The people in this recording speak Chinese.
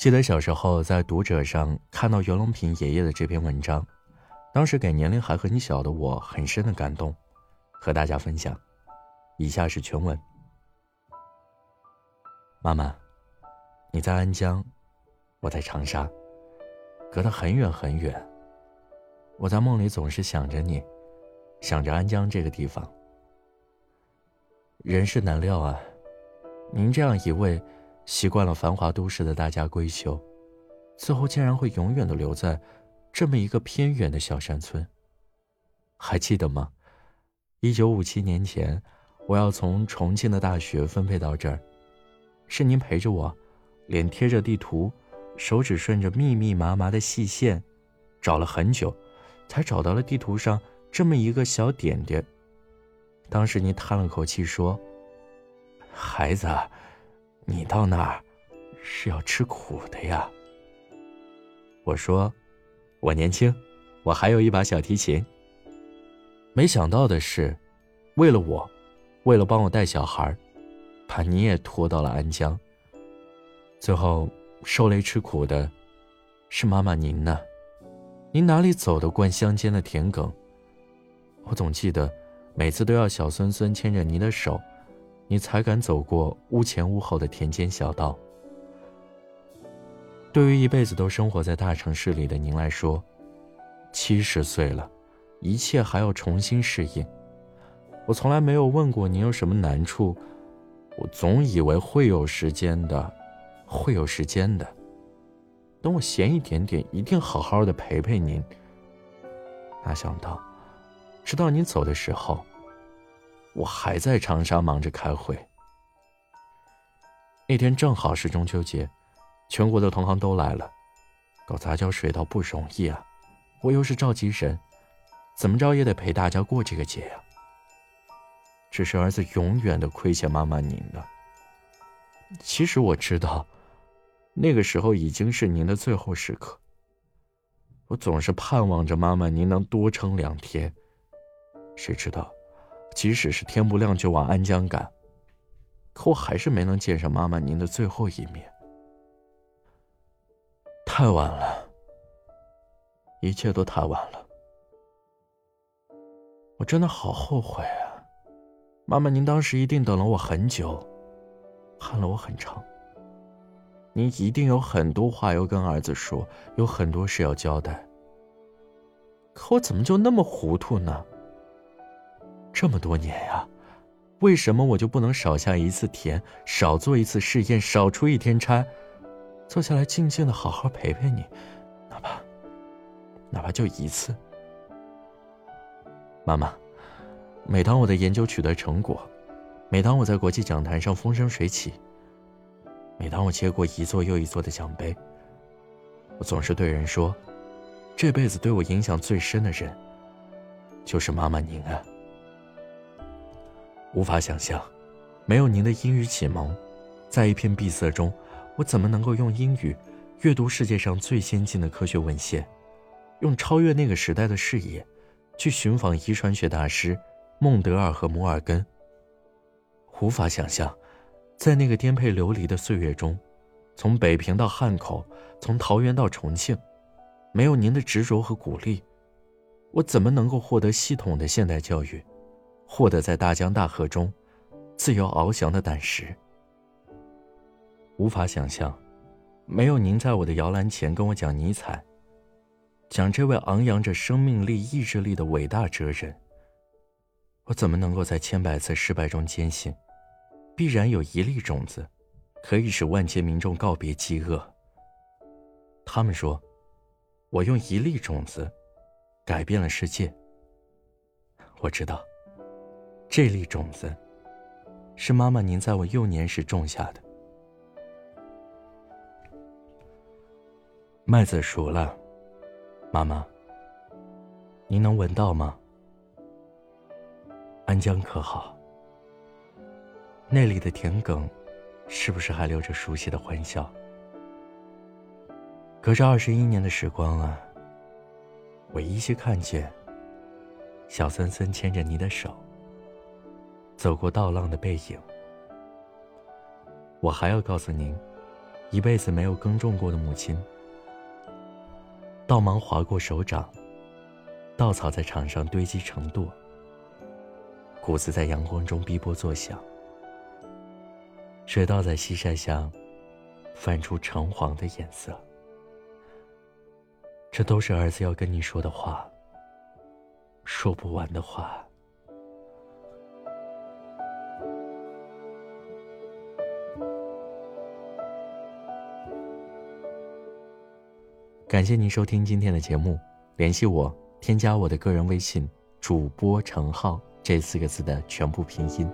记得小时候在读者上看到袁隆平爷爷的这篇文章，当时给年龄还很小的我很深的感动，和大家分享。以下是全文。妈妈，你在安江，我在长沙，隔得很远很远。我在梦里总是想着你，想着安江这个地方。人是难料啊，您这样一位。习惯了繁华都市的大家闺秀，最后竟然会永远的留在这么一个偏远的小山村。还记得吗？一九五七年前，我要从重庆的大学分配到这儿，是您陪着我，脸贴着地图，手指顺着密密麻麻的细线，找了很久，才找到了地图上这么一个小点点。当时您叹了口气说：“孩子。”你到那儿是要吃苦的呀。我说，我年轻，我还有一把小提琴。没想到的是，为了我，为了帮我带小孩，把你也拖到了安江。最后受累吃苦的，是妈妈您呢。您哪里走得惯乡间的田埂？我总记得，每次都要小孙孙牵着您的手。你才敢走过屋前屋后的田间小道。对于一辈子都生活在大城市里的您来说，七十岁了，一切还要重新适应。我从来没有问过您有什么难处，我总以为会有时间的，会有时间的。等我闲一点点，一定好好的陪陪您。哪想到，直到您走的时候。我还在长沙忙着开会。那天正好是中秋节，全国的同行都来了，搞杂交水稻不容易啊！我又是召集人，怎么着也得陪大家过这个节呀。只是儿子永远的亏欠妈妈您了。其实我知道，那个时候已经是您的最后时刻。我总是盼望着妈妈您能多撑两天，谁知道？即使是天不亮就往安江赶，可我还是没能见上妈妈您的最后一面。太晚了，一切都太晚了。我真的好后悔啊！妈妈，您当时一定等了我很久，盼了我很长。您一定有很多话要跟儿子说，有很多事要交代。可我怎么就那么糊涂呢？这么多年呀，为什么我就不能少下一次田，少做一次试验，少出一天差，坐下来静静的好好陪陪你，哪怕，哪怕就一次。妈妈，每当我的研究取得成果，每当我在国际讲坛上风生水起，每当我接过一座又一座的奖杯，我总是对人说，这辈子对我影响最深的人，就是妈妈您啊。无法想象，没有您的英语启蒙，在一片闭塞中，我怎么能够用英语阅读世界上最先进的科学文献，用超越那个时代的视野，去寻访遗传学大师孟德尔和摩尔根。无法想象，在那个颠沛流离的岁月中，从北平到汉口，从桃园到重庆，没有您的执着和鼓励，我怎么能够获得系统的现代教育？获得在大江大河中自由翱翔的胆识，无法想象，没有您在我的摇篮前跟我讲尼采，讲这位昂扬着生命力、意志力的伟大哲人，我怎么能够在千百次失败中坚信，必然有一粒种子，可以使万千民众告别饥饿？他们说，我用一粒种子改变了世界。我知道。这粒种子，是妈妈您在我幼年时种下的。麦子熟了，妈妈，您能闻到吗？安江可好？那里的田埂，是不是还留着熟悉的欢笑？隔着二十一年的时光啊，我依稀看见小孙孙牵着你的手。走过稻浪的背影，我还要告诉您，一辈子没有耕种过的母亲。稻芒划过手掌，稻草在场上堆积成垛，谷子在阳光中逼波作响，水稻在西晒下泛出橙黄的颜色。这都是儿子要跟你说的话，说不完的话。感谢您收听今天的节目，联系我，添加我的个人微信“主播程浩”这四个字的全部拼音。